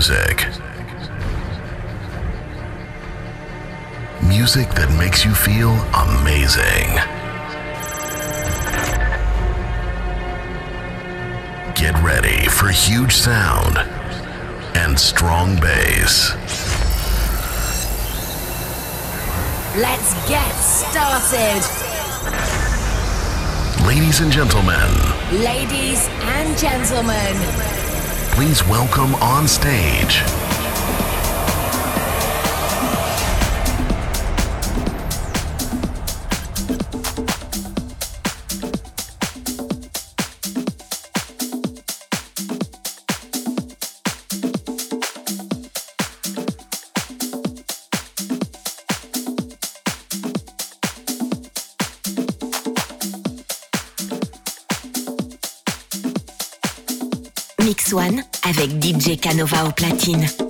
music. Music that makes you feel amazing. Get ready for huge sound and strong bass. Let's get started. Ladies and gentlemen, Ladies and gentlemen, please welcome on stage Canova aux platine.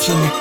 听。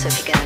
so if you can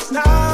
it's not